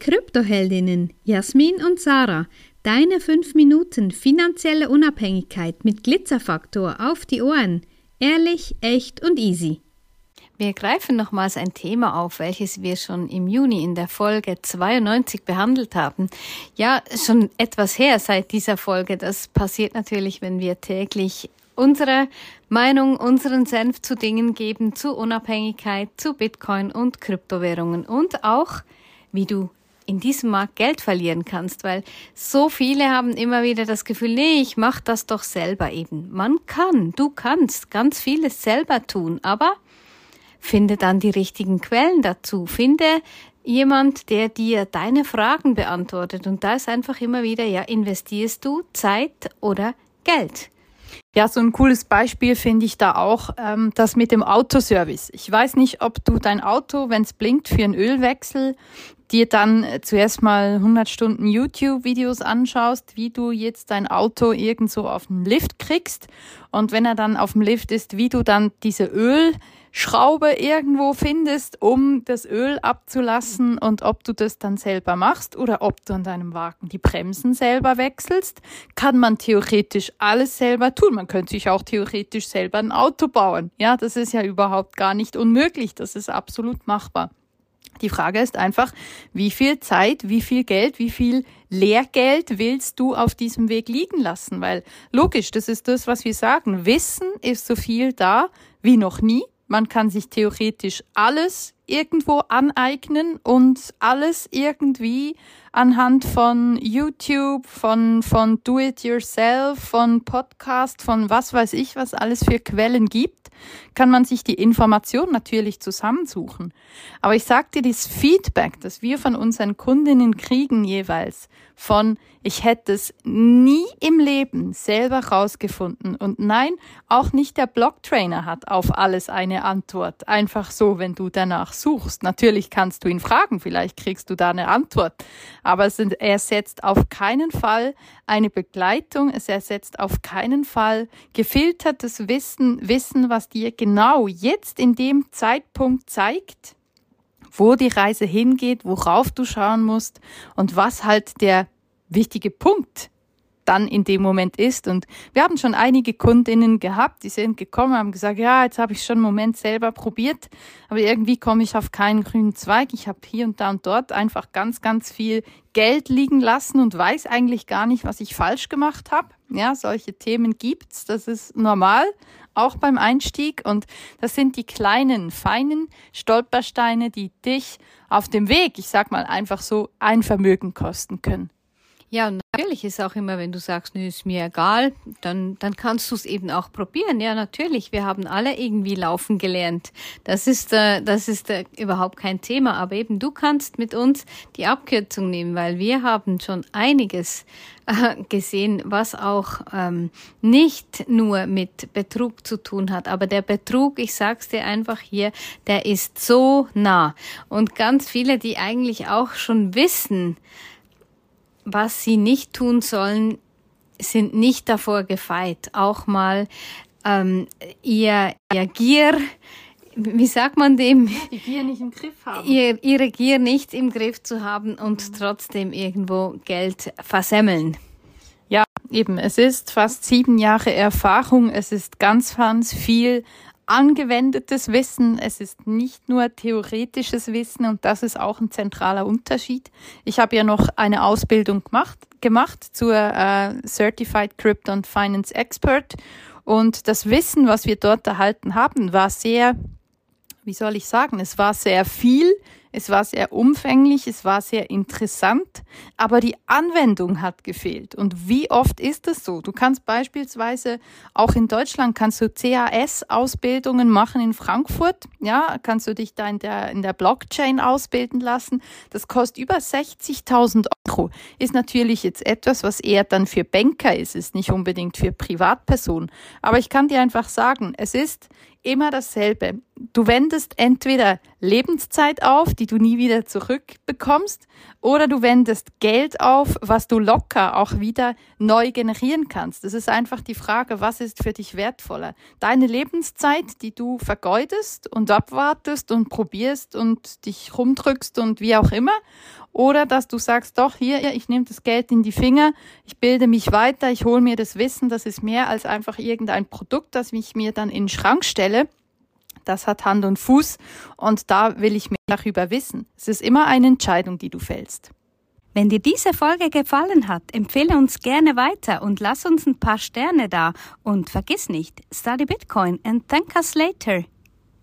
Kryptoheldinnen Jasmin und Sarah. Deine 5 Minuten finanzielle Unabhängigkeit mit Glitzerfaktor auf die Ohren. Ehrlich, echt und easy. Wir greifen nochmals ein Thema auf, welches wir schon im Juni in der Folge 92 behandelt haben. Ja, schon etwas her seit dieser Folge. Das passiert natürlich, wenn wir täglich unsere Meinung, unseren Senf zu Dingen geben, zu Unabhängigkeit, zu Bitcoin und Kryptowährungen und auch, wie du in diesem Markt Geld verlieren kannst, weil so viele haben immer wieder das Gefühl, nee, ich mach das doch selber eben. Man kann, du kannst ganz vieles selber tun, aber finde dann die richtigen Quellen dazu, finde jemand, der dir deine Fragen beantwortet und da ist einfach immer wieder, ja, investierst du Zeit oder Geld? Ja, so ein cooles Beispiel finde ich da auch ähm, das mit dem Autoservice. Ich weiß nicht, ob du dein Auto, wenn es blinkt für einen Ölwechsel, dir dann äh, zuerst mal 100 Stunden YouTube-Videos anschaust, wie du jetzt dein Auto irgendwo auf den Lift kriegst und wenn er dann auf dem Lift ist, wie du dann diese Öl Schraube irgendwo findest, um das Öl abzulassen und ob du das dann selber machst oder ob du an deinem Wagen die Bremsen selber wechselst, kann man theoretisch alles selber tun. Man könnte sich auch theoretisch selber ein Auto bauen. Ja, das ist ja überhaupt gar nicht unmöglich. Das ist absolut machbar. Die Frage ist einfach, wie viel Zeit, wie viel Geld, wie viel Lehrgeld willst du auf diesem Weg liegen lassen? Weil logisch, das ist das, was wir sagen. Wissen ist so viel da wie noch nie. Man kann sich theoretisch alles irgendwo aneignen und alles irgendwie anhand von YouTube, von, von Do-it-yourself, von Podcast, von was weiß ich, was alles für Quellen gibt, kann man sich die Information natürlich zusammensuchen. Aber ich sag dir, das Feedback, das wir von unseren Kundinnen kriegen jeweils, von ich hätte es nie im Leben selber rausgefunden. Und nein, auch nicht der Blogtrainer hat auf alles eine Antwort. Einfach so, wenn du danach suchst. Natürlich kannst du ihn fragen, vielleicht kriegst du da eine Antwort. Aber es sind, er setzt auf keinen Fall eine Begleitung, es ersetzt auf keinen Fall gefiltertes Wissen, Wissen, was dir genau jetzt in dem Zeitpunkt zeigt, wo die Reise hingeht, worauf du schauen musst und was halt der wichtige Punkt dann in dem Moment ist. Und wir haben schon einige Kundinnen gehabt, die sind gekommen, haben gesagt, ja, jetzt habe ich schon einen Moment selber probiert, aber irgendwie komme ich auf keinen grünen Zweig. Ich habe hier und da und dort einfach ganz, ganz viel Geld liegen lassen und weiß eigentlich gar nicht, was ich falsch gemacht habe. Ja, solche Themen gibt's, das ist normal, auch beim Einstieg. Und das sind die kleinen, feinen Stolpersteine, die dich auf dem Weg, ich sag mal einfach so, ein Vermögen kosten können. Ja, und natürlich ist auch immer, wenn du sagst, nö, ist mir egal, dann, dann kannst du es eben auch probieren. Ja, natürlich, wir haben alle irgendwie laufen gelernt. Das ist, äh, das ist äh, überhaupt kein Thema. Aber eben du kannst mit uns die Abkürzung nehmen, weil wir haben schon einiges äh, gesehen, was auch ähm, nicht nur mit Betrug zu tun hat. Aber der Betrug, ich sag's dir einfach hier, der ist so nah. Und ganz viele, die eigentlich auch schon wissen, was sie nicht tun sollen, sind nicht davor gefeit, auch mal ähm, ihr, ihr Gier, wie sagt man dem? Die Gier nicht im Griff haben. Ihr, ihre Gier nicht im Griff zu haben und mhm. trotzdem irgendwo Geld versemmeln. Ja, eben. Es ist fast sieben Jahre Erfahrung. Es ist ganz, ganz viel angewendetes Wissen, es ist nicht nur theoretisches Wissen und das ist auch ein zentraler Unterschied. Ich habe ja noch eine Ausbildung gemacht, gemacht zur äh, Certified Crypto and Finance Expert und das Wissen, was wir dort erhalten haben, war sehr, wie soll ich sagen, es war sehr viel, es war sehr umfänglich, es war sehr interessant, aber die Anwendung hat gefehlt. Und wie oft ist es so? Du kannst beispielsweise auch in Deutschland kannst du CAS-Ausbildungen machen in Frankfurt. Ja, kannst du dich da in der, in der Blockchain ausbilden lassen. Das kostet über 60.000 Euro. Ist natürlich jetzt etwas, was eher dann für Banker ist, ist nicht unbedingt für Privatpersonen. Aber ich kann dir einfach sagen, es ist immer dasselbe. Du wendest entweder Lebenszeit auf, die du nie wieder zurückbekommst, oder du wendest Geld auf, was du locker auch wieder neu generieren kannst. Das ist einfach die Frage, was ist für dich wertvoller? Deine Lebenszeit, die du vergeudest und abwartest und probierst und dich rumdrückst und wie auch immer, oder dass du sagst, doch hier, ich nehme das Geld in die Finger, ich bilde mich weiter, ich hole mir das Wissen, das ist mehr als einfach irgendein Produkt, das ich mir dann in den Schrank stelle. Das hat Hand und Fuß und da will ich mehr darüber wissen. Es ist immer eine Entscheidung, die du fällst. Wenn dir diese Folge gefallen hat, empfehle uns gerne weiter und lass uns ein paar Sterne da. Und vergiss nicht, study Bitcoin and thank us later.